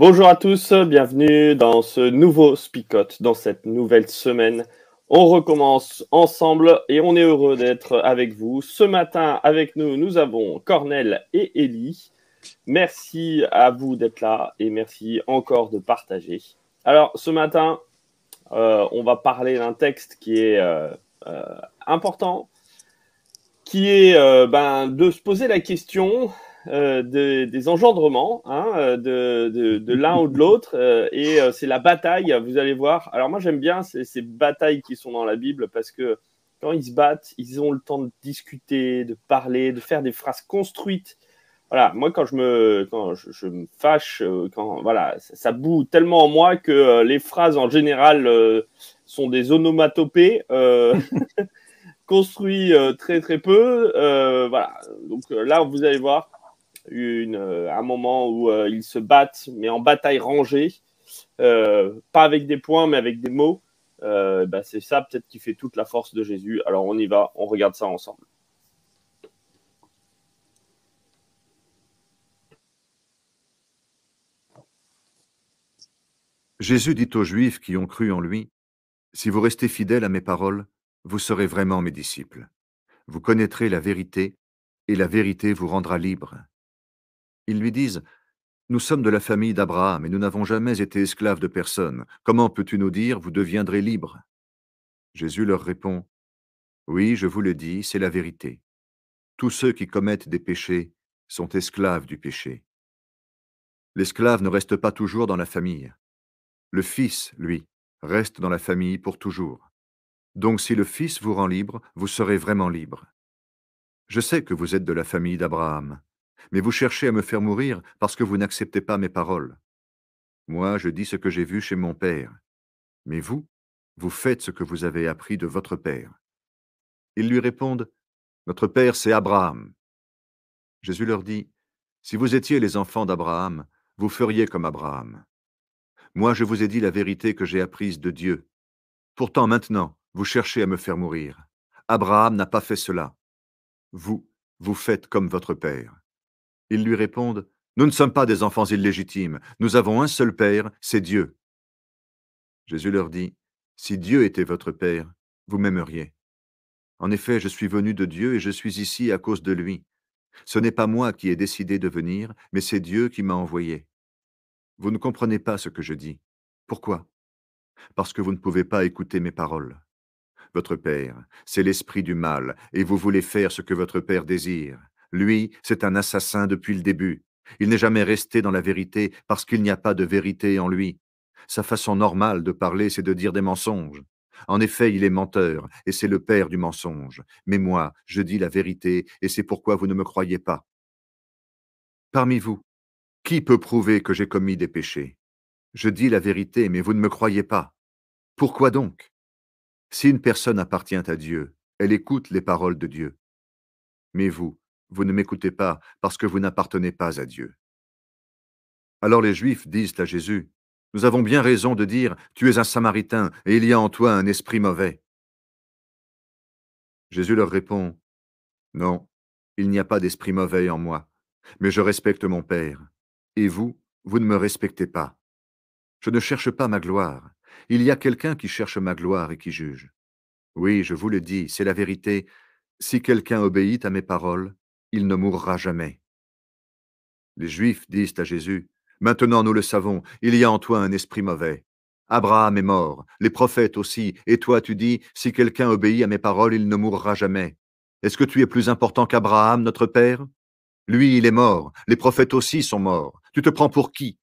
Bonjour à tous, bienvenue dans ce nouveau Spicot, dans cette nouvelle semaine. On recommence ensemble et on est heureux d'être avec vous. Ce matin, avec nous, nous avons Cornel et Ellie. Merci à vous d'être là et merci encore de partager. Alors, ce matin, euh, on va parler d'un texte qui est euh, euh, important, qui est ben, de se poser la question euh, des engendrements hein, euh, de, de, l'un ou de l'autre. Euh, et c'est la bataille, vous allez voir. Alors moi j'aime bien ces, batailles qui sont dans la Bible parce que quand ils se battent, ils ont le temps de discuter, de parler, de faire des phrases construites. Voilà, moi quand je me, quand je, me fâche, quand voilà, ça, ça, boue tellement en moi que les phrases en général sont des onomatopées. construits très très peu. voilà. Donc là, vous allez voir, euh, un moment où euh, ils se battent, mais en bataille rangée, euh, pas avec des points, mais avec des mots. Bah, c'est ça peut-être qui fait toute la force de Jésus. Alors on y va, on regarde ça ensemble. Jésus dit aux Juifs qui ont cru en lui, Si vous restez fidèles à mes paroles, vous serez vraiment mes disciples. Vous connaîtrez la vérité, et la vérité vous rendra libre. Ils lui disent Nous sommes de la famille d'Abraham et nous n'avons jamais été esclaves de personne. Comment peux-tu nous dire Vous deviendrez libres? Jésus leur répond Oui, je vous le dis, c'est la vérité. Tous ceux qui commettent des péchés sont esclaves du péché. L'esclave ne reste pas toujours dans la famille. Le Fils, lui, reste dans la famille pour toujours. Donc si le Fils vous rend libre, vous serez vraiment libre. Je sais que vous êtes de la famille d'Abraham, mais vous cherchez à me faire mourir parce que vous n'acceptez pas mes paroles. Moi, je dis ce que j'ai vu chez mon Père, mais vous, vous faites ce que vous avez appris de votre Père. Ils lui répondent, Notre Père, c'est Abraham. Jésus leur dit, Si vous étiez les enfants d'Abraham, vous feriez comme Abraham. Moi, je vous ai dit la vérité que j'ai apprise de Dieu. Pourtant, maintenant, vous cherchez à me faire mourir. Abraham n'a pas fait cela. Vous, vous faites comme votre Père. Ils lui répondent, Nous ne sommes pas des enfants illégitimes, nous avons un seul Père, c'est Dieu. Jésus leur dit, Si Dieu était votre Père, vous m'aimeriez. En effet, je suis venu de Dieu et je suis ici à cause de lui. Ce n'est pas moi qui ai décidé de venir, mais c'est Dieu qui m'a envoyé. Vous ne comprenez pas ce que je dis. Pourquoi? Parce que vous ne pouvez pas écouter mes paroles. Votre Père, c'est l'esprit du mal, et vous voulez faire ce que votre Père désire. Lui, c'est un assassin depuis le début. Il n'est jamais resté dans la vérité parce qu'il n'y a pas de vérité en lui. Sa façon normale de parler, c'est de dire des mensonges. En effet, il est menteur, et c'est le père du mensonge. Mais moi, je dis la vérité, et c'est pourquoi vous ne me croyez pas. Parmi vous, qui peut prouver que j'ai commis des péchés? Je dis la vérité, mais vous ne me croyez pas. Pourquoi donc? Si une personne appartient à Dieu, elle écoute les paroles de Dieu. Mais vous, vous ne m'écoutez pas parce que vous n'appartenez pas à Dieu. Alors les Juifs disent à Jésus, Nous avons bien raison de dire, Tu es un Samaritain, et il y a en toi un esprit mauvais. Jésus leur répond, Non, il n'y a pas d'esprit mauvais en moi, mais je respecte mon Père, et vous, vous ne me respectez pas. Je ne cherche pas ma gloire, il y a quelqu'un qui cherche ma gloire et qui juge. Oui, je vous le dis, c'est la vérité, si quelqu'un obéit à mes paroles, il ne mourra jamais. Les Juifs disent à Jésus, Maintenant nous le savons, il y a en toi un esprit mauvais. Abraham est mort, les prophètes aussi, et toi tu dis, Si quelqu'un obéit à mes paroles, il ne mourra jamais. Est-ce que tu es plus important qu'Abraham, notre Père? Lui, il est mort. Les prophètes aussi sont morts. Tu te prends pour qui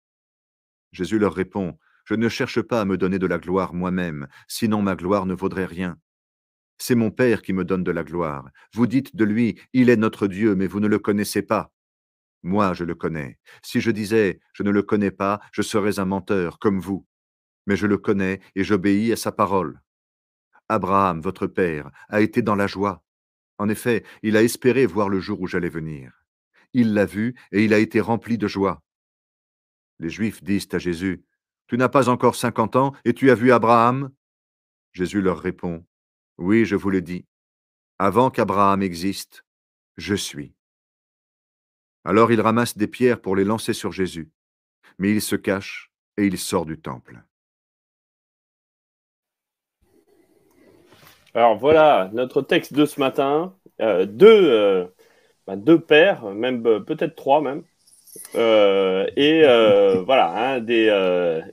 Jésus leur répond, Je ne cherche pas à me donner de la gloire moi-même, sinon ma gloire ne vaudrait rien. C'est mon Père qui me donne de la gloire. Vous dites de lui, Il est notre Dieu, mais vous ne le connaissez pas. Moi, je le connais. Si je disais, Je ne le connais pas, je serais un menteur, comme vous. Mais je le connais et j'obéis à sa parole. Abraham, votre Père, a été dans la joie. En effet, il a espéré voir le jour où j'allais venir. Il l'a vu et il a été rempli de joie. Les Juifs disent à Jésus, Tu n'as pas encore cinquante ans et tu as vu Abraham Jésus leur répond, Oui, je vous le dis, avant qu'Abraham existe, je suis. Alors il ramasse des pierres pour les lancer sur Jésus, mais il se cache et il sort du temple. Alors voilà notre texte de ce matin. Euh, deux, euh, bah, pères, même euh, peut-être trois même. et voilà,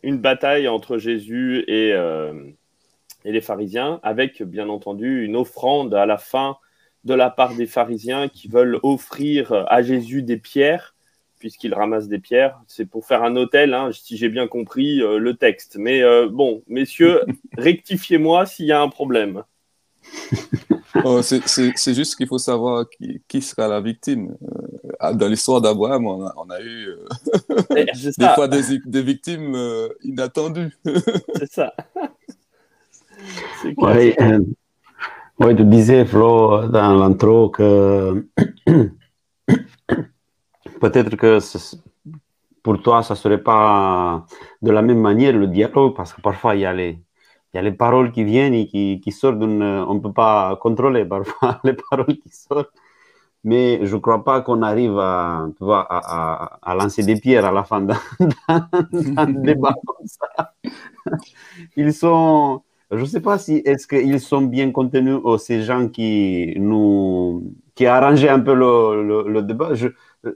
une bataille entre Jésus et, et les pharisiens, avec bien entendu une offrande à la fin de la part des pharisiens qui veulent offrir à Jésus des pierres, puisqu'il ramasse des pierres. C'est pour faire un hôtel, hein, si j'ai bien compris le texte. Mais bon, messieurs, rectifiez-moi s'il y a un problème. oh, c'est juste qu'il faut savoir qui, sera la victime. Euh, dans l'histoire d'Abraham, on, a, eu euh, des fois des, victimes euh, inattendues. c'est ça. Oui, ouais, tu disais, Flo, dans l'intro que peut-être que pour toi, ça ne serait pas de la même manière le dialogue, parce que parfois, il y a les il y a les paroles qui viennent et qui, qui sortent. On ne peut pas contrôler parfois les paroles qui sortent. Mais je ne crois pas qu'on arrive à, à, à, lancer des pierres à la fin d'un débat comme ça. Ils sont. Je ne sais pas si est-ce qu'ils sont bien contenus ou ces gens qui nous qui a un peu le, le, débat.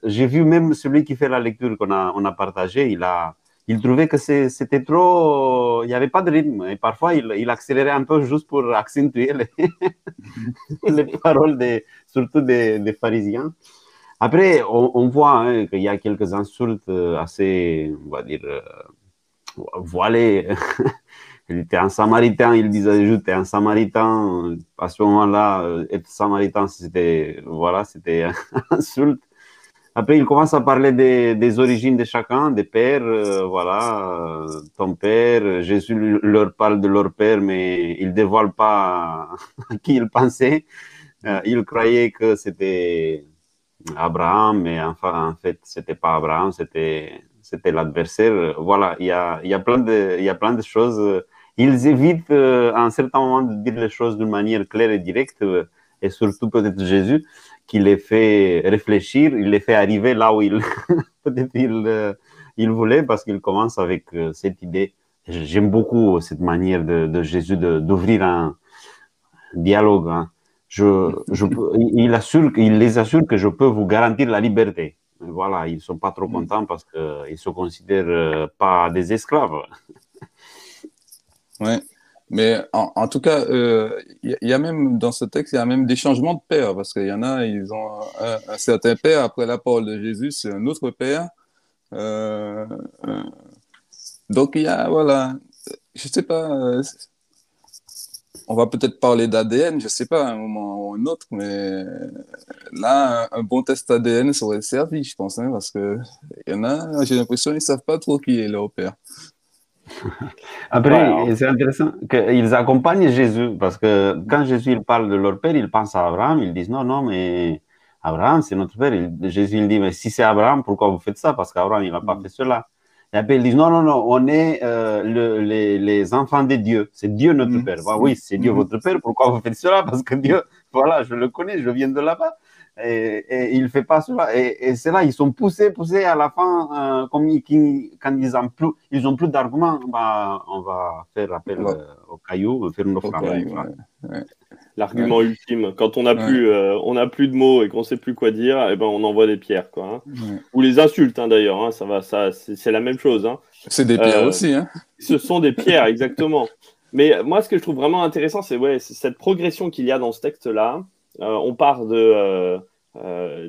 J'ai vu même celui qui fait la lecture qu'on a, on a partagé, il a, il trouvait que c'était trop, il n'y avait pas de rythme. Et parfois, il, accélérait un peu juste pour accentuer les, les paroles, des, surtout des, des, pharisiens. Après, on, voit hein, qu'il y a quelques insultes assez, on va dire, euh, voilées. il était un samaritain, il disait juste un samaritain. À ce moment-là, euh, être samaritain, c'était, voilà, c'était insulte. Après, il commence à parler des, origines de chacun, des pères, euh, voilà, euh, ton père. Jésus leur parle de leur père, mais il dévoile pas qui il pensait. Euh, il croyait que c'était Abraham, mais enfin, en fait, c'était pas Abraham, c'était c'était l'adversaire. Voilà, il y a, y a y a plein de choses. Ils évitent à un certain moment de dire les choses d'une manière claire et directe, et surtout peut-être Jésus qui les fait réfléchir, il les fait arriver là où il peut-être il, euh, il voulait parce qu'il commence avec euh, cette idée. J'aime beaucoup cette manière de, de Jésus d'ouvrir un dialogue. Hein. Je, je, il, assure, il les assure que je peux vous garantir la liberté. Voilà, ils sont pas trop contents parce qu'ils se considèrent euh, pas des esclaves. Ouais. Mais en, tout cas, il euh, y, a même dans ce texte, il y a même des changements de père, parce qu'il y en a, ils ont un, certain père, après la parole de Jésus, c'est un autre père. Euh, euh, donc il y a, voilà, je sais pas, on va peut-être parler d'ADN, je sais pas, à un moment ou un autre, mais là, un, bon test ADN serait servi, je pense, hein, parce que il y en a, j'ai l'impression qu'ils savent pas trop qui est leur père. Après, c'est intéressant qu'ils accompagnent Jésus parce que quand Jésus il parle de leur père, ils pensent à Abraham. Ils disent non, non, mais Abraham, c'est notre père. Jésus il dit mais si c'est Abraham, pourquoi vous faites ça? Parce qu'Abraham il n'a pas mm. fait cela. Et après ils disent non, non, non, on est euh, le, les, les, enfants de Dieu. C'est Dieu notre mm. père. Bah, oui, c'est Dieu mm. votre père. Pourquoi vous faites cela? Parce que Dieu, voilà, je le connais, je viens de là-bas et, il ne fait pas cela. Et, c'est là, ils sont poussés, poussés à la fin, euh, comme quand ils n'ont plus, ils ont plus d'arguments, bah, on va faire appel euh, au caillou, faire une offre. L'argument ultime, quand on n'a plus, euh, on a plus de mots et qu'on ne sait plus quoi dire, et eh ben on envoie des pierres, quoi. Hein. Ou les insultes, hein, d'ailleurs. Hein, ça va, ça, c'est la même chose. Hein. C'est des pierres aussi. Ce sont des pierres, exactement. Mais moi, ce que je trouve vraiment intéressant, c'est ouais, cette progression qu'il y a dans ce texte-là. Euh, on part de. Euh,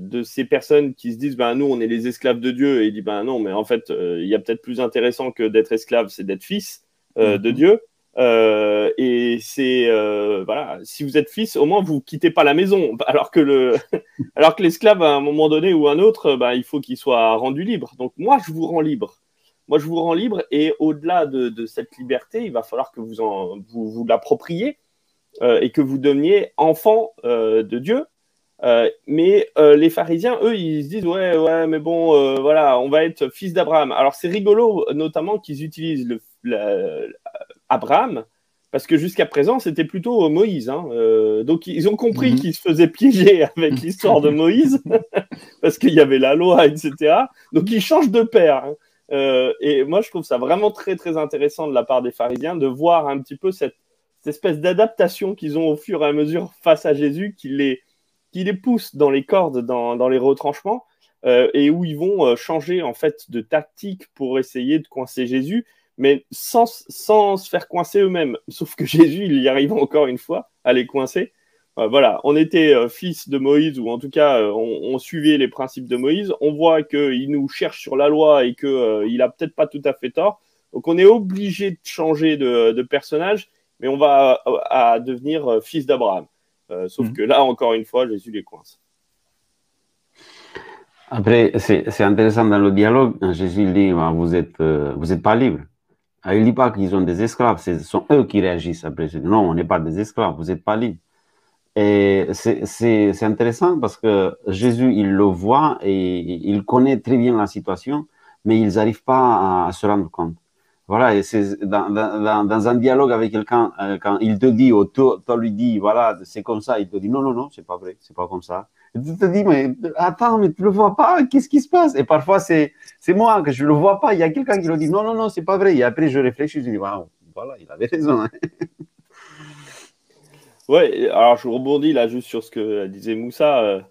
de ces personnes qui se disent ben, nous, on est les esclaves de Dieu, et il dit ben non, mais en fait, il y a peut-être plus intéressant que d'être esclave, c'est d'être fils de mhm. Dieu. et c'est voilà, si vous êtes fils, au moins vous quittez pas la maison. Alors que le, alors que l'esclave à un moment donné ou un autre, ben, il faut qu'il soit rendu libre. Donc moi, je vous rends libre. Moi, je vous rends libre et au-delà de, cette liberté, il va falloir que vous en, vous, vous l'appropriez euh, et que vous deveniez enfant euh, de Dieu. Euh, mais les pharisiens, eux, ils se disent ouais, ouais, mais bon, voilà, on va être fils d'Abraham. Alors c'est rigolo, notamment qu'ils utilisent le, Abraham parce que jusqu'à présent, c'était plutôt Moïse. Hein. donc, ils ont compris mhm. qu'ils se faisaient piéger avec l'histoire de Moïse, parce qu'il y avait la loi, etc. Donc, ils changent de père. Hein. Et moi, je trouve ça vraiment très, très intéressant de la part des pharisiens de voir un petit peu cette, espèce d'adaptation qu'ils ont au fur et à mesure face à Jésus, qui les, qui les pousse dans les cordes, dans, dans les retranchements, euh, et où ils vont euh, changer en fait de tactique pour essayer de coincer Jésus, mais sans, sans se faire coincer eux-mêmes. Sauf que Jésus, il y arrive encore une fois à les coincer. Euh, voilà, on était fils de Moïse, ou en tout cas, on, suivait les principes de Moïse. On voit qu'il nous cherche sur la loi et qu'il n'a peut-être pas tout à fait tort. Donc, on est obligé de changer de, personnage, mais on va à, devenir fils d'Abraham. sauf mhm. que là, encore une fois, Jésus les coince. Après, c'est intéressant dans le dialogue. Jésus dit bah, Vous n'êtes vous êtes pas libre. Ah, il ne dit pas qu'ils ont des esclaves, ce sont eux qui réagissent après. Non, on n'est pas des esclaves, vous n'êtes pas libres. Et c'est intéressant parce que Jésus, il le voit et il connaît très bien la situation, mais ils n'arrivent pas à, se rendre compte. Voilà, et c'est dans, dans, dans, un dialogue avec quelqu'un, euh, quand il te dit, ou toi, lui dis, voilà, c'est comme ça, il te dit, non, non, non, c'est pas vrai, c'est pas comme ça. Et tu te dis, mais attends, mais tu le vois pas, qu'est-ce qui se passe? Et parfois, c'est moi que je le vois pas, il y a quelqu'un qui le dit, non, non, non, c'est pas vrai. Et après, je réfléchis, je dis, voilà, il avait raison. Hein. Ouais, alors je rebondis là juste sur ce que disait Moussa.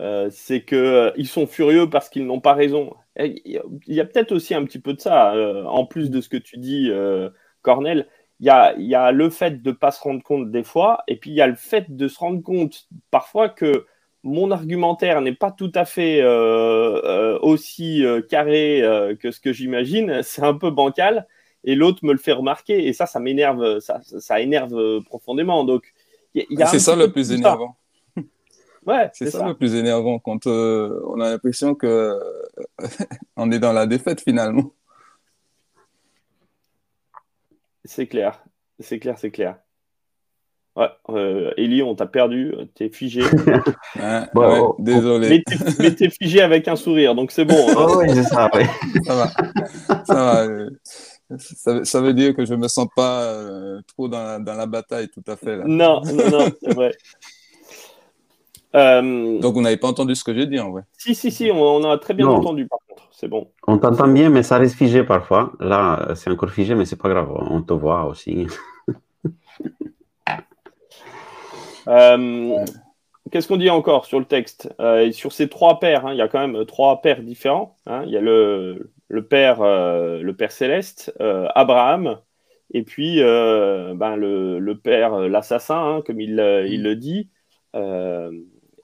Euh, euh, c'est qu'ils euh, sont furieux parce qu'ils n'ont pas raison. Il y a, peut-être aussi un petit peu de ça, en plus de ce que tu dis, Cornel. Il y a, y a, le fait de ne pas se rendre compte des fois, et puis il y a le fait de se rendre compte parfois que mon argumentaire n'est pas tout à fait aussi carré que ce que j'imagine. C'est un peu bancal, et l'autre me le fait remarquer, et ça, ça m'énerve, ça, ça, énerve profondément. Donc, c'est ça le plus énervant. Ouais, c'est ça, le plus énervant quand euh, on a l'impression que on est dans la défaite finalement. C'est clair, c'est clair, c'est clair. Ouais, euh, Eli, on t'a perdu, t'es figé. bon, désolé. Mais t'es figé avec un sourire, donc c'est bon. Hein. Oh, oui, c'est ça, ça va. Ça va. Euh, ça, veut dire que je ne me sens pas euh, trop dans la, bataille, tout à fait. Là. Non, non, non, c'est vrai. Euh, Donc, vous n'avez pas entendu ce que j'ai dit, en vrai Si, si, si, on, a très bien entendu, par contre. C'est bon. On t'entend bien, mais ça reste figé parfois. Là, c'est encore figé, mais c'est pas grave. On te voit aussi. Euh, qu'est-ce qu'on dit encore sur le texte? Sur ces trois pères, hein, il y a quand même trois pères différents. Hein. Il y a le, le Père, euh, le Père céleste, euh, Abraham, et puis euh, ben, le, Père, l'assassin, hein, comme il, il, le dit,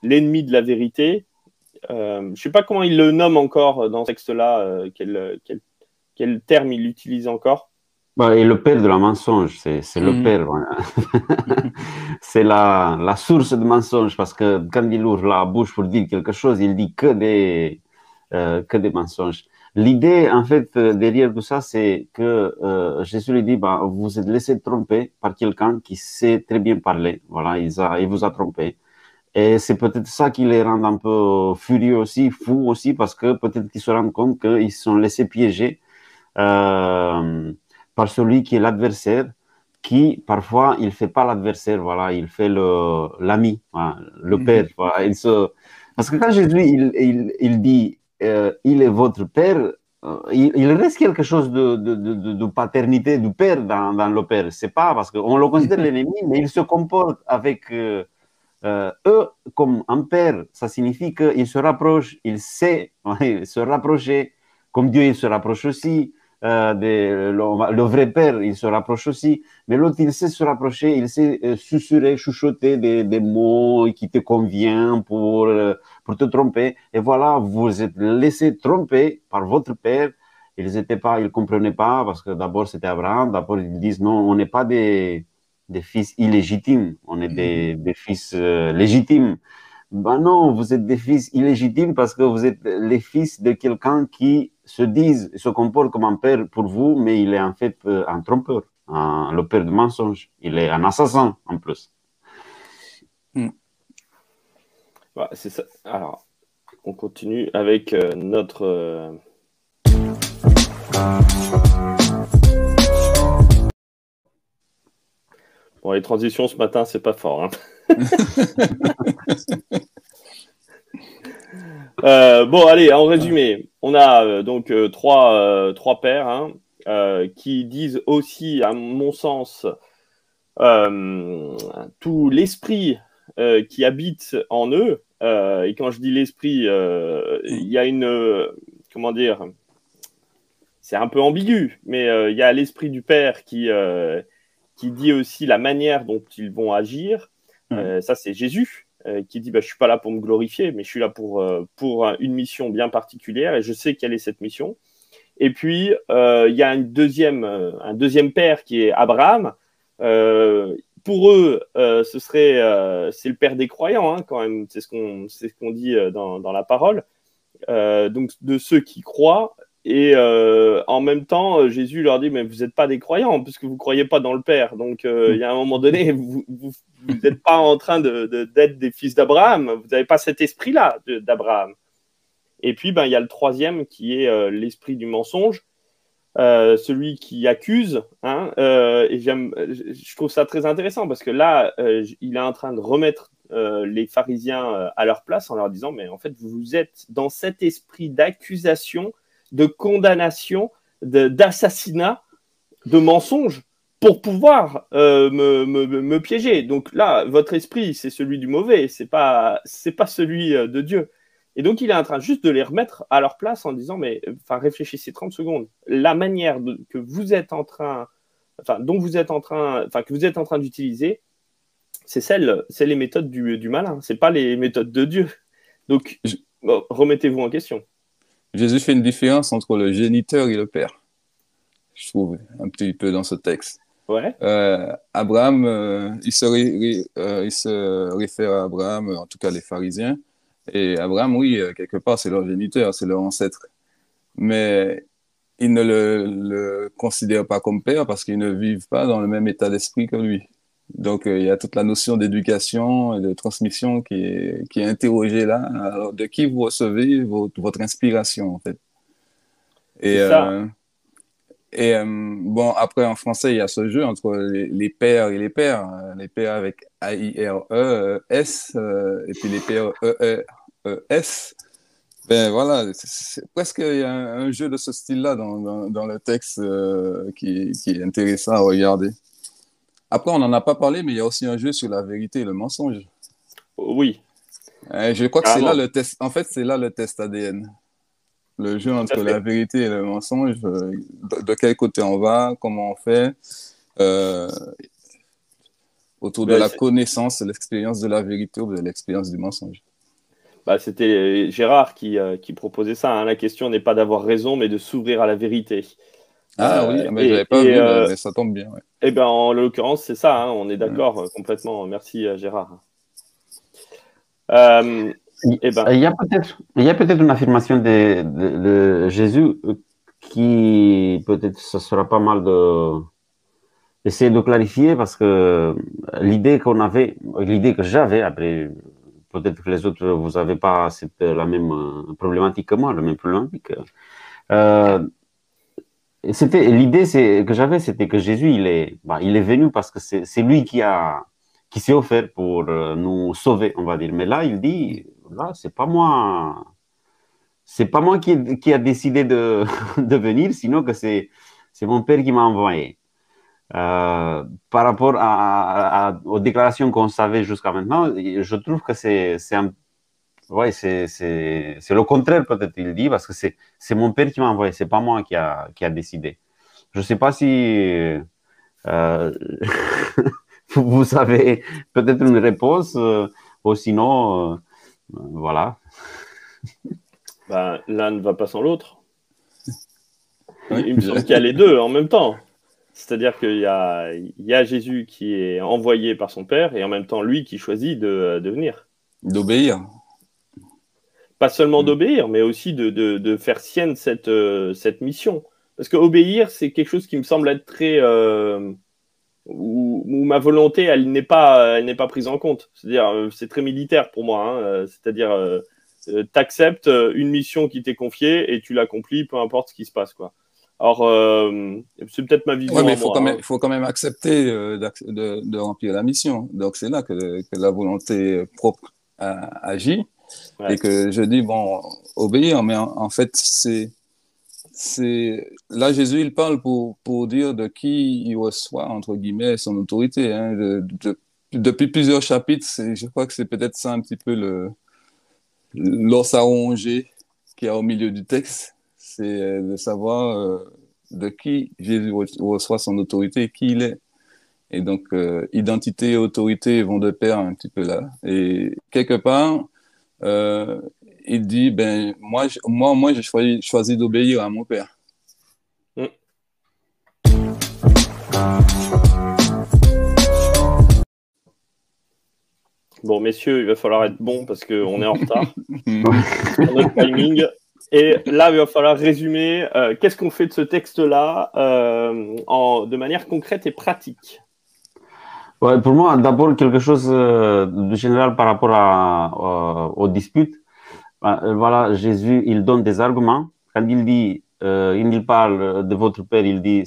l'ennemi de la vérité. je ne sais pas comment il le nomme encore dans ce texte-là, quel, quel, quel, terme il utilise encore. Bah, et le père de la mensonge, c'est le mm. père. c'est la, la, source de mensonge parce que quand il ouvre la bouche pour dire quelque chose, il dit que des, que des mensonges. L'idée, en fait, euh, derrière tout ça, c'est que euh, Jésus lui dit, bah, vous êtes laissé tromper par quelqu'un qui sait très bien parler. Voilà, il, a, il vous a trompé. Et c'est peut-être ça qui les rend un peu furieux aussi, fous aussi, parce que peut-être qu'ils se rendent compte qu'ils sont laissés piéger euh, par celui qui est l'adversaire, qui parfois il fait pas l'adversaire, voilà, il fait le l'ami, le mhm. père. Voilà, il se... Parce que quand Jésus il, il, il dit euh, il est votre père, euh, il, reste quelque chose de, de, de, paternité du père dans, dans le père. C'est pas parce qu'on le considère l'ennemi, mais il se comporte avec euh, eux comme un père. Ça signifie qu'il se rapproche, il sait se rapprocher, comme Dieu il se rapproche aussi. euh, de, le, le, vrai père, il se rapproche aussi, mais l'autre, il sait se rapprocher, il sait euh, susurrer, chuchoter des, des, mots qui te conviennent pour, euh, pour te tromper. Et voilà, vous êtes laissé tromper par votre père. Ils étaient pas, ils comprenaient pas parce que d'abord c'était Abraham. D'abord ils disent non, on n'est pas des, des fils illégitimes, on est des, des fils euh, légitimes. Ben non, vous êtes des fils illégitimes parce que vous êtes les fils de quelqu'un qui se disent, se comporte comme un père pour vous, mais il est en fait euh, un trompeur, un, le père de mensonge. Il est un assassin en plus. Hmm. Ouais, c'est ça. Alors, on continue avec euh, notre. Euh... Bon, les transitions ce matin, c'est pas fort. Hein. Euh, bon, allez, en résumé, on a euh, donc euh, trois, trois pères hein, qui disent aussi, à mon sens, tout l'esprit qui habite en eux. et quand je dis l'esprit, il y a une. comment dire C'est un peu ambigu, mais il y a l'esprit du père qui, qui dit aussi la manière dont ils vont agir. ça, c'est Jésus. Euh, qui dit bah, Je suis pas là pour me glorifier, mais je suis là pour, euh, pour une mission bien particulière et je sais quelle est cette mission. Et puis, euh, il y a une deuxième, un deuxième père qui est Abraham. pour eux, ce serait c'est le père des croyants, hein, quand même, c'est ce qu'on ce qu'on dit dans, dans, la parole. donc, de ceux qui croient, et en même temps, Jésus leur dit, mais vous n'êtes pas des croyants, puisque vous ne croyez pas dans le Père. Donc, il y a un moment donné, vous, n'êtes pas en train d'être de, des fils d'Abraham, vous n'avez pas cet esprit-là d'Abraham. Et puis, ben, il y a le troisième qui est euh, l'esprit du mensonge, euh, celui qui accuse. Hein, euh, et j'aime, je trouve ça très intéressant parce que là, il est en train de remettre les pharisiens à leur place en leur disant, mais en fait, vous êtes dans cet esprit d'accusation, de condamnation, d'assassinat, de mensonge pour pouvoir euh, me, me, me, piéger. Donc là, votre esprit, c'est celui du mauvais, c'est pas c'est pas celui euh, de Dieu. Et donc il est en train juste de les remettre à leur place en disant mais enfin réfléchissez 30 secondes. La manière de, que vous êtes en train enfin dont vous êtes en train enfin que vous êtes en train d'utiliser, c'est celle c'est les méthodes du, du malin, c'est pas les méthodes de Dieu. Donc remettez-vous en question. Jésus fait une différence entre le géniteur et le père. Je trouve un petit peu dans ce texte. Ouais. Euh, Abraham, euh, il, se euh, il se réfère à Abraham, en tout cas les pharisiens. Et Abraham, oui, quelque part, c'est leur géniteur, c'est leur ancêtre. Mais ils ne le, le considèrent pas comme père parce qu'ils ne vivent pas dans le même état d'esprit que lui. Donc, il y a toute la notion d'éducation et de transmission qui est, qui est interrogée là. Alors, de qui vous recevez votre, votre inspiration, en fait? Et, ça. Et euh, bon, après, en français, il y a ce jeu entre les, pères et les pères. Euh, les pères avec A-I-R-E-S euh, et puis les pères E-E-S. Ben voilà, c'est presque il y a un, jeu de ce style-là dans, dans, le texte qui, qui, est intéressant à regarder. Après, on n'en a pas parlé, mais il y a aussi un jeu sur la vérité et le mensonge. Oui. je crois que c'est là le test. En fait, c'est là le test ADN le jeu entre la vérité et le mensonge, euh, de, quel côté on va, comment on fait, euh, autour de la connaissance, l'expérience de la vérité ou de l'expérience du mensonge. Bah, C'était Gérard qui, euh, qui, proposait ça. Hein. La question n'est pas d'avoir raison, mais de s'ouvrir à la vérité. Ah oui, mais je n'avais pas vu, mais ça tombe bien. Ouais. Et eh ben, en l'occurrence, c'est ça, hein. on est d'accord complètement. Merci Gérard. Eh ben. Il y a peut-être, il y a peut-être une affirmation de, de, Jésus euh, qui peut-être ce sera pas mal de essayer de clarifier parce que l'idée qu'on avait, l'idée que j'avais après, peut-être que les autres vous n'avez pas cette, la même euh, problématique que moi, la même problématique. Euh, c'était l'idée que j'avais, c'était que Jésus il est, bah, il est venu parce que c'est lui qui a qui s'est offert pour nous sauver, on va dire. Mais là, il dit, là, c'est pas moi. C'est pas moi qui, a décidé de, de venir, sinon que c'est, c'est mon père qui m'a envoyé. Euh, par rapport aux déclarations qu'on savait jusqu'à maintenant, je trouve que c'est, un, ouais, c'est le contraire peut-être, il dit, parce que c'est mon père qui m'a envoyé, c'est pas moi qui a, qui a décidé. Je sais pas si euh, vous avez peut-être une réponse, euh, ou sinon, euh, voilà. Ben, L'un ne va pas sans l'autre. Il me semble qu'il y a les deux en même temps. C'est-à-dire qu'il y a, il y a Jésus qui est envoyé par son Père et en même temps lui qui choisit de, de venir. D'obéir. Pas seulement Mm. d'obéir, mais aussi de, de, de faire sienne cette, euh, cette mission. Parce que obéir, c'est quelque chose qui me semble être très. euh, où, où ma volonté, elle n'est pas, elle n'est pas prise en compte. C'est-à-dire, euh, c'est très militaire pour moi. hein. Euh, C'est-à-dire, euh, t'acceptes une mission qui t'est confiée et tu l'accomplis, peu importe ce qui se passe, quoi. Alors, euh, c'est peut-être ma vision. Ouais, mais à il faut, moi, quand hein. même, il faut quand même accepter euh, de, de remplir la mission. Donc c'est là que, que la volonté propre agit Ouais. et que je dis bon obéir. Mais en, en fait c'est c'est là Jésus il parle pour pour dire de qui il reçoit entre guillemets son autorité. hein. De- de- depuis plusieurs chapitres, je crois que c'est peut-être ça un petit peu le l'os à ronger qu'il y a au milieu du texte, c'est euh, de savoir euh, de qui Jésus re- reçoit son autorité et qui il est. Et donc, euh, identité et autorité vont de pair un petit peu là. Et quelque part, euh, il dit, ben, moi, je- moi, moi j'ai choisi, choisi d'obéir à mon père. Bon, messieurs, il va falloir être bon parce qu'on est en retard sur notre timing. Et là, il va falloir résumer euh, qu'est-ce qu'on fait de ce texte-là euh, en- de manière concrète et pratique. Ouais, pour moi, d'abord, quelque chose euh, de général par rapport à, euh, aux disputes. Ben, euh, voilà, Jésus, il donne des arguments. Quand il dit, euh, il parle de votre père, il dit,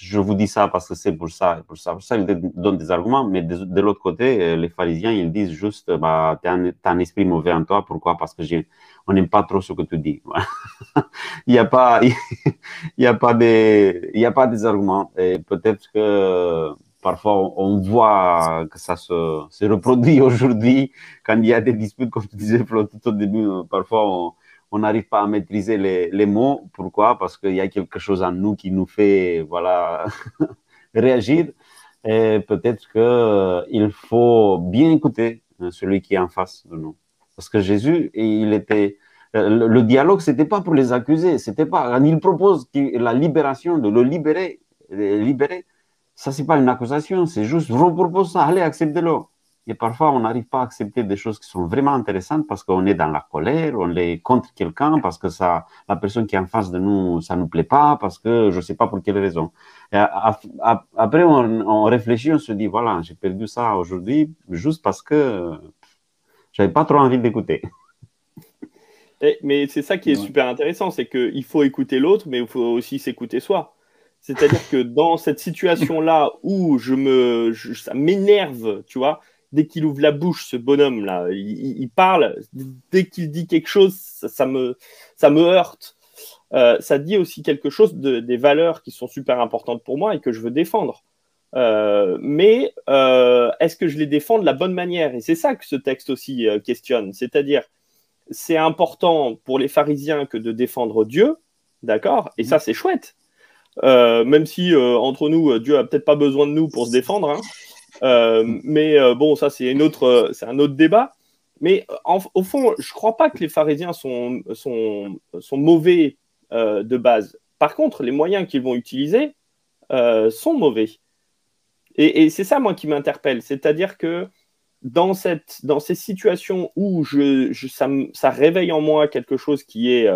je vous dis ça parce que c'est pour ça pour ça. Pour ça, il donne des arguments. Mais de, l'autre côté, euh, les pharisiens, ils disent juste, bah, t'as un, un esprit mauvais en toi. Pourquoi? Parce que j'ai, on n'aime pas trop ce que tu dis. Il n'y a pas, il y a pas des, il y a pas des arguments. Et peut-être que, parfois on- voit que ça se, se reproduit aujourd'hui quand il y a des disputes, comme tu disais Flo, tout au début. euh, Parfois on n'arrive pas à maîtriser les, les mots. Pourquoi? Parce qu'il y a quelque chose en nous qui nous fait voilà réagir. Et peut-être que euh, il faut bien écouter euh, celui qui est en face de nous. Parce que Jésus, il était le, dialogue, c'était pas pour les accuser, c'était pas. Il propose la libération, de le libérer, libérer, ça c'est pas une accusation, c'est juste je vous propose ça, allez acceptez-le. Et parfois on n'arrive pas à accepter des choses qui sont vraiment intéressantes parce qu'on est dans la colère, on est contre quelqu'un parce que ça, la personne qui est en face de nous, ça nous plaît pas parce que je sais pas pour quelle raison. Et après on, on réfléchit, on se dit voilà j'ai perdu ça aujourd'hui juste parce que j'avais pas trop envie d'écouter. Et- mais c'est ça qui est Ouais. super intéressant, c'est qu'il faut écouter l'autre, mais il faut aussi s'écouter soi. C'est-à-dire que dans cette situation-là où je me, je- ça m'énerve, tu vois, dès qu'il ouvre la bouche, ce bonhomme-là, il, parle, dès qu'il dit quelque chose, ça, ça me, ça me heurte. Euh, ça dit aussi quelque chose de, des valeurs qui sont super importantes pour moi et que je veux défendre. Euh, mais euh, est-ce que je les défends de la bonne manière? Et c'est ça que ce texte aussi questionne. C'est-à-dire, c'est important pour les pharisiens que de défendre Dieu, d'accord? Et ça, c'est chouette. Euh, même si euh, entre nous, euh, Dieu a peut-être pas besoin de nous pour se défendre. hein. Mais bon, ça, c'est une autre, c'est un autre débat. Mais au fond, je crois pas que les pharisiens sont, sont, sont mauvais de base. Par contre, les moyens qu'ils vont utiliser sont mauvais. Et, c'est ça, moi, qui m'interpelle. C'est-à-dire que dans, cette, dans ces situations où je, ça, ça réveille en moi quelque chose qui est,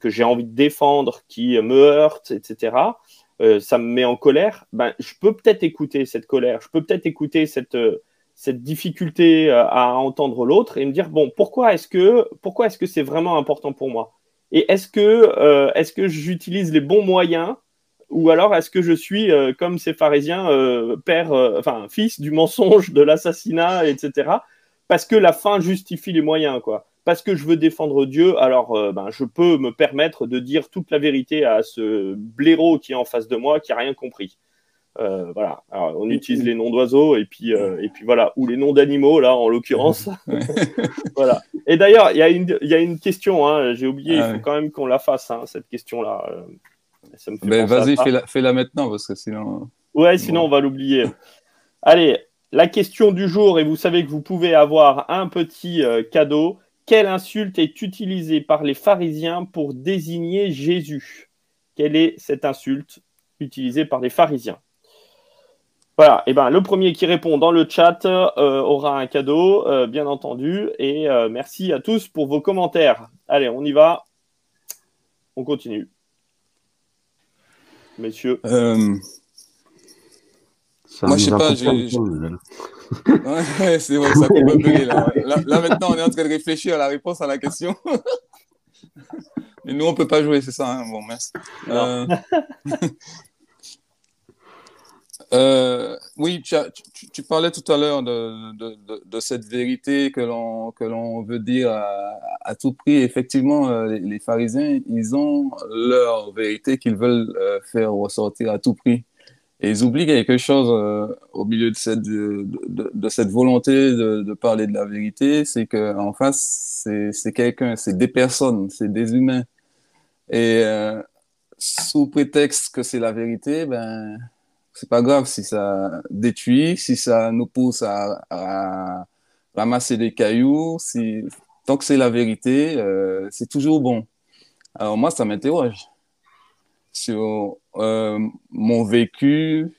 que j'ai envie de défendre, qui me heurte, etc., euh, ça me met en colère, ben, je peux peut-être écouter cette colère, je peux peut-être écouter cette, euh, cette difficulté euh, à entendre l'autre et me dire, bon, pourquoi est-ce que pourquoi est-ce que c'est vraiment important pour moi? Et est-ce que, est-ce que j'utilise les bons moyens? Ou alors est-ce que je suis, comme ces pharisiens, père, enfin, fils du mensonge, de l'assassinat, etc. Parce que la fin justifie les moyens, quoi. Parce que je veux défendre Dieu, alors euh, ben, je peux me permettre de dire toute la vérité à ce blaireau qui est en face de moi, qui a rien compris. Euh, voilà. Alors, on utilise les noms d'oiseaux et puis euh, et puis voilà ou les noms d'animaux là en l'occurrence. voilà. Et d'ailleurs, il y a une il y a une question. Hein, J'ai oublié. Ah il faut oui. quand même qu'on la fasse hein, cette question là. Ben, vas-y, fais-la, fais-la maintenant, parce que sinon. Ouais, sinon on va l'oublier. Allez, la question du jour, et vous savez que vous pouvez avoir un petit cadeau. Quelle insulte est utilisée par les pharisiens pour désigner Jésus? Quelle est cette insulte utilisée par les pharisiens? Voilà, et ben le premier qui répond dans le chat euh, aura un cadeau, euh, bien entendu. Et euh, merci à tous pour vos commentaires. Allez, on y va. On continue. Messieurs. Ça Moi, je sais pas, ouais, ouais, c'est vrai, ça coupe un peu les- là. Là, là, maintenant, on est en train de réfléchir à la réponse à la question. Mais nous, on peut pas jouer, c'est ça. hein. Bon, merci. Euh, euh, oui, tu, as- tu- tu parlais tout à l'heure de, de- de- de cette vérité que l'on que l'on veut dire à, à tout prix. Effectivement, euh, les, les pharisiens, ils ont leur vérité qu'ils veulent faire ressortir à tout prix. Et ils oublient quelque chose euh, au milieu de cette, de, de- cette volonté de, parler de la vérité, c'est qu'en face, c'est c'est quelqu'un, c'est des personnes, c'est des humains. Et euh, sous prétexte que c'est la vérité, ben, c'est pas grave si ça détruit, si ça nous pousse à, à ramasser des cailloux, si, tant que c'est la vérité, euh, c'est toujours bon. Alors moi, ça m'interroge sur euh, mon vécu,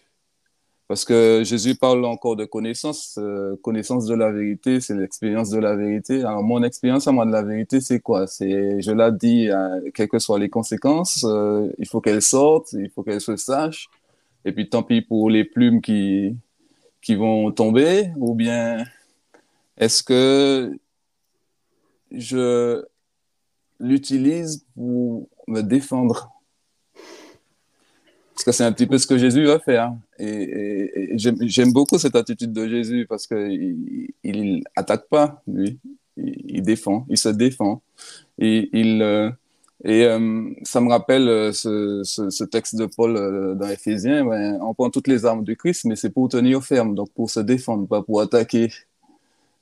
parce que Jésus parle encore de connaissance. euh, connaissance de la vérité, c'est l'expérience de la vérité. Alors, mon expérience à moi de la vérité, c'est quoi? C'est, je l'ai dit, euh, quelles que soient les conséquences, il faut qu'elle sorte, il faut qu'elle se sache. Et puis, tant pis pour les plumes qui, qui vont tomber, ou bien est-ce que je l'utilise pour me défendre? Parce que c'est un petit peu ce que Jésus va faire. Et, j'aime beaucoup cette attitude de Jésus parce qu'il il attaque pas, lui. Il, défend, il se défend. Et, euh, euh, ça me rappelle euh, ce, texte de Paul dans Éphésiens. ben, on prend toutes les armes du Christ, mais c'est pour tenir ferme, donc pour se défendre, pas pour attaquer.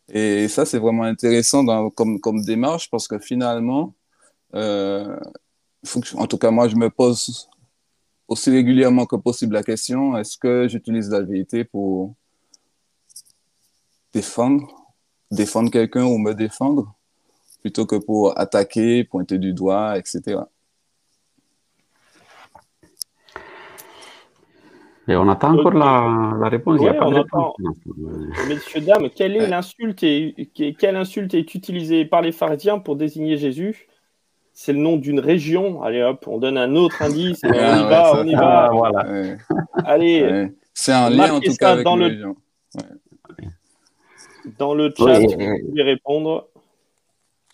Et ça, c'est vraiment intéressant comme, démarche parce que finalement, en tout cas, moi, je me pose aussi régulièrement que possible la question, est-ce que j'utilise la vérité pour défendre, défendre quelqu'un ou me défendre, plutôt que pour attaquer, pointer du doigt, etc. Et on attend encore la, la réponse. Il y a pas de on réponse. Messieurs, dames, quelle est Ouais. l'insulte et quelle insulte est utilisée par les pharisiens pour désigner Jésus? C'est le nom d'une région. Allez hop, on donne un autre indice. on y Ah ouais, va, ça- on y Ah, va. voilà. Ouais, Allez, ouais. C'est un lien en tout cas avec dans les le- régions. dans le chat, Oui, vous pouvez répondre.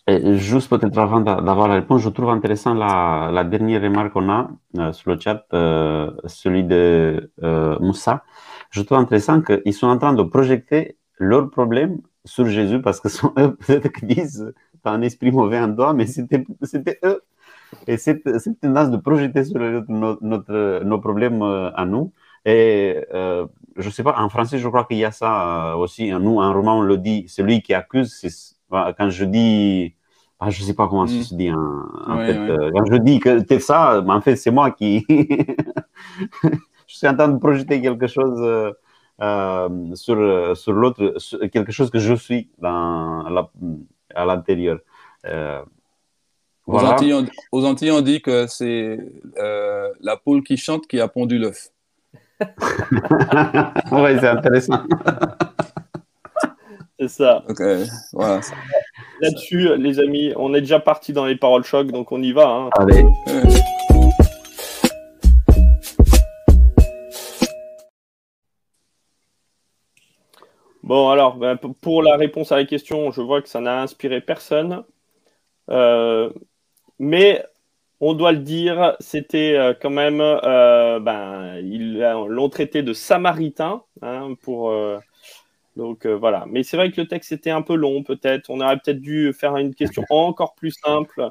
Et juste peut-être avant d'a- d'avoir la réponse, je trouve intéressant la, la dernière remarque qu'on a euh, sur le chat, euh, celui de euh, Moussa. Je trouve intéressant qu'ils sont en train de projeter leurs problèmes sur Jésus parce que ce sont eux peut-être qui disent t'as un esprit mauvais en toi, mais c'était c'était eux. Et cette, cette tendance de projeter sur les autres notre, notre- nos problèmes euh, à nous. Et euh, je sais pas, en français, je crois qu'il y a ça euh, aussi. Nous, en roman, on le dit, celui qui accuse, c'est quand je dis, ah, je sais pas comment ça Mm. se dit en, en Ouais, fait. ouais. euh, quand je dis que c'est ça, mais en fait, c'est moi qui. je suis en train de projeter quelque chose euh, euh, sur, sur l'autre, quelque chose que je suis dans la, à l'intérieur. Euh, Aux, voilà. Antilles, on, aux Antilles, on dit que c'est euh, la poule qui chante qui a pondu l'œuf. ouais, c'est intéressant. C'est ça. Euh, voilà. Là-dessus, les amis, on est déjà parti dans les paroles choc, donc on y va. hein. Allez. Bon, alors, ben, pour la réponse à la question, je vois que ça n'a inspiré personne. Euh, mais on doit le dire, c'était euh, quand même, euh, ben, ils l'ont traité de samaritain, hein, pour, donc voilà. Mais c'est vrai que le texte était un peu long, peut-être. On aurait peut-être dû faire une question encore plus simple.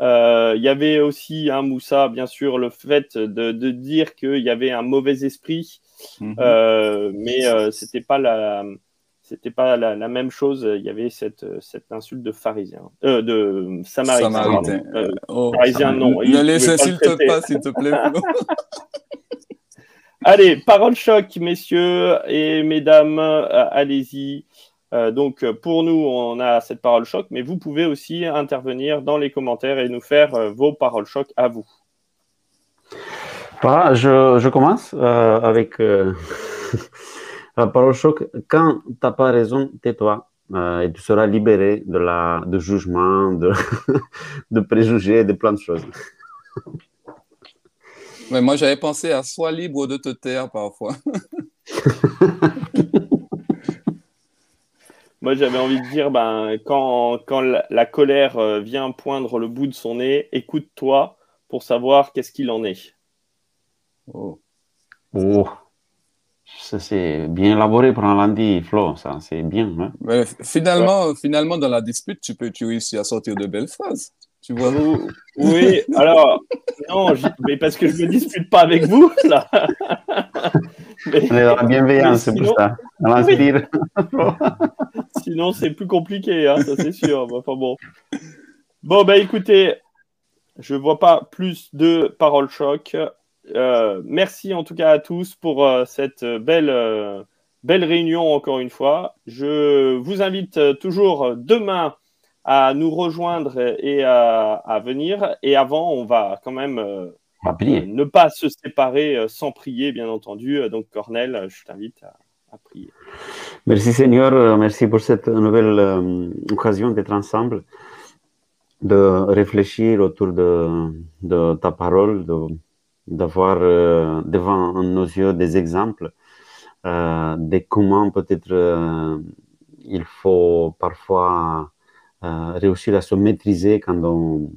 Il y avait aussi, hein, Moussa, bien sûr, le fait de, de dire qu'il y avait un mauvais esprit Mhm. Euh, mais euh, c'était pas la c'était pas la, même chose. Il y avait cette, cette insulte de pharisien, de samaritain. Oh, pharisien, non. Ne les insulte pas, s'il te plaît. Allez, parole choc, messieurs et mesdames, allez-y. donc, pour nous, on a cette parole choc, mais vous pouvez aussi intervenir dans les commentaires et nous faire vos paroles choc à vous. Voilà, je, je commence euh, avec euh, la parole choc. Quand tu n'as pas raison, tais-toi euh, et tu seras libéré de, la, de jugement, de, de préjugés, de plein de choses. Mais moi, j'avais pensé à sois libre de te taire parfois. moi, j'avais envie de dire, ben, quand, quand la, la colère vient poindre le bout de son nez, écoute-toi pour savoir qu'est-ce qu'il en est. Oh. oh. C'est bien élaboré pour un lundi, Flo, ça, c'est bien. Hein? Mais finalement, finalement, dans la dispute, tu peux tu réussis à sortir de belles phrases. Tu vois Oui, alors, non, mais parce que je ne me dispute pas avec vous, là. mais, la bienveillance, c'est pour ça. sinon, c'est plus compliqué, hein, ça c'est sûr. Enfin bon. Bon, bah écoutez, je ne vois pas plus de paroles choc. Euh, merci en tout cas à tous pour euh, cette belle, euh, belle réunion encore une fois. Je vous invite toujours demain à nous rejoindre et à, venir. Et avant, on va quand même ne pas se séparer sans prier, bien entendu. Donc Cornel, je t'invite à, prier. Merci Seigneur, merci pour cette nouvelle occasion d'être ensemble, de réfléchir autour de, de ta parole, de d'avoir euh, devant nos yeux des exemples euh, de comment peut-être euh, il faut parfois réussir à se maîtriser quand on,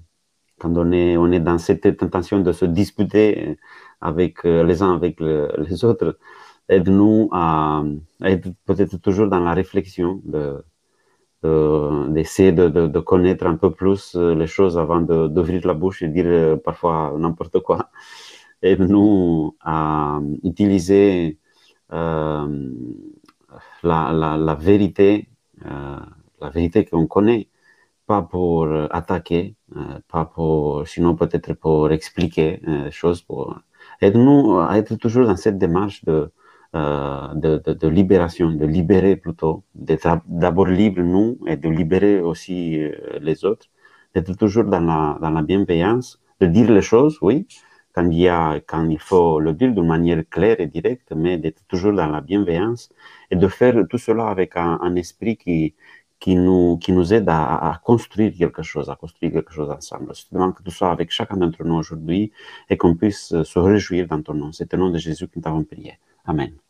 quand on est, on est dans cette intention de se disputer avec les uns avec les autres. Aide-nous à, être peut-être toujours dans la réflexion de, d'essayer de, de, de, connaître un peu plus les choses avant d'ouvrir la bouche et dire parfois n'importe quoi aide-nous à utiliser euh, la, la, la, vérité, euh, la vérité qu'on connaît, pas pour attaquer, euh, pas pour, sinon peut-être pour expliquer les choses. Pour... Aide-nous à être toujours dans cette démarche de, de, de, de, libération, de libérer plutôt, d'être d'abord libre nous et de libérer aussi les autres, d'être toujours dans la, dans la bienveillance, de dire les choses, oui, quand il, y a, quand il faut le dire d'une manière claire et directe, mais d'être toujours dans la bienveillance et de faire tout cela avec un, esprit qui, qui, nous, qui nous aide à, à, construire quelque chose, à construire quelque chose ensemble. Je demande que tout ça avec chacun d'entre nous aujourd'hui et qu'on puisse se réjouir dans ton nom. C'est au nom de Jésus que nous t'avons prié. Amen.